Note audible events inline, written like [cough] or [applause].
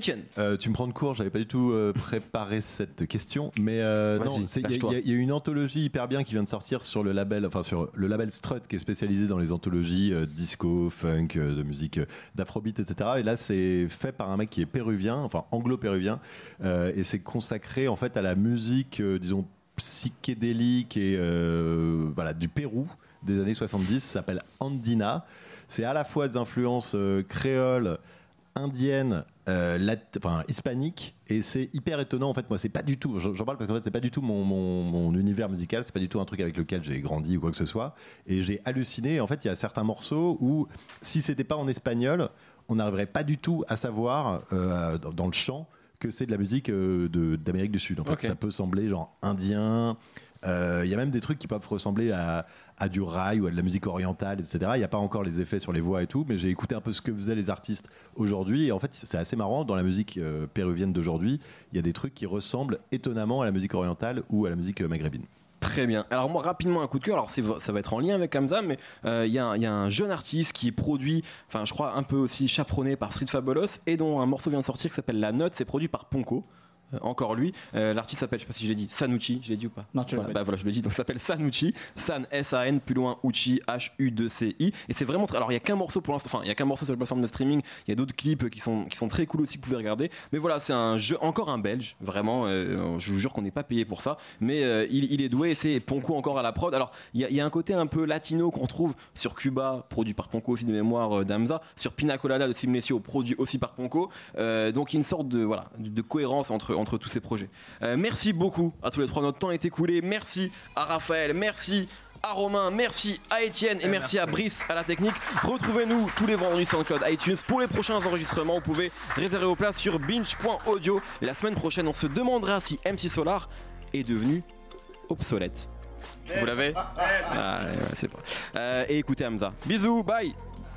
Etienne. Euh, tu me prends de court, j'avais pas du tout euh, [coughs] préparé cette question, mais euh, non, il y, y a- il y a une anthologie hyper bien qui vient de sortir sur le label, enfin sur le label Strut qui est spécialisé dans les anthologies euh, disco, funk, euh, de musique euh, d'afrobeat, etc. Et là, c'est fait par un mec qui est péruvien, enfin anglo-péruvien, euh, et c'est consacré en fait à la musique, euh, disons psychédélique et euh, voilà du Pérou des années 70. Ça s'appelle Andina. C'est à la fois des influences euh, créoles indienne, euh, lat- enfin hispanique, et c'est hyper étonnant. En fait, moi, c'est pas du tout. J'en parle parce qu'en fait, c'est pas du tout mon, mon, mon univers musical. C'est pas du tout un truc avec lequel j'ai grandi ou quoi que ce soit. Et j'ai halluciné. En fait, il y a certains morceaux où, si c'était pas en espagnol, on n'arriverait pas du tout à savoir euh, dans, dans le chant que c'est de la musique euh, de- d'Amérique du Sud. En fait, ça peut sembler genre indien. Euh, Il y a même des trucs qui peuvent ressembler à, du rail ou à de la musique orientale, etc. Il n'y a pas encore les effets sur les voix et tout, mais j'ai écouté un peu ce que faisaient les artistes aujourd'hui. Et en fait, c'est assez marrant. Dans la musique euh, péruvienne d'aujourd'hui, il y a des trucs qui ressemblent étonnamment à la musique orientale ou à la musique euh, maghrébine. Très bien. Alors moi rapidement un coup de cœur. Alors ça va être en lien avec Hamza, mais euh, il y, a un- il y a un jeune artiste qui est produit, enfin je crois un peu aussi chaperonné par Street Fabulous et dont un morceau vient de sortir qui s'appelle La Note. C'est produit par Ponko. Euh, encore lui. Euh, L'artiste s'appelle, je sais pas si je l'ai dit, Sanucci. Je l'ai dit ou pas Non, tu l'as voilà, pas bah voilà, je le dis. Donc s'appelle Sanucci. San S-A-N plus loin Uchi H-U-2-C-I. Et c'est vraiment. très- Alors il y a qu'un morceau pour l'instant. Enfin il y a qu'un morceau sur la plateforme de streaming. Il y a d'autres clips qui sont qui sont très cool aussi que vous pouvez regarder. Mais voilà, c'est un jeu encore un Belge. Vraiment, euh, je vous jure qu'on n'est pas payé pour ça. Mais il, il est doué. et C'est Ponko encore à la prod. Alors il y a, il y a un côté un peu latino qu'on retrouve sur Cuba, produit par Ponko aussi de mémoire d'Amza. Sur Pina Colada de Simlesio, produit aussi par Ponko. Donc il y a une sorte de voilà de, de cohérence entre entre tous ces projets. Euh, merci beaucoup à tous les trois. Notre temps est écoulé. Merci à Raphaël. Merci à Romain, merci à Étienne et merci, à Brice à la technique. Retrouvez-nous tous les vendredis sur le code iTunes pour les prochains enregistrements. Vous pouvez réserver vos places sur binge.audio. Et la semaine prochaine, on se demandera si MC Solar est devenu obsolète. Vous l'avez? Ah, ouais, c'est pas. Euh, et écoutez Hamza. Bisous, bye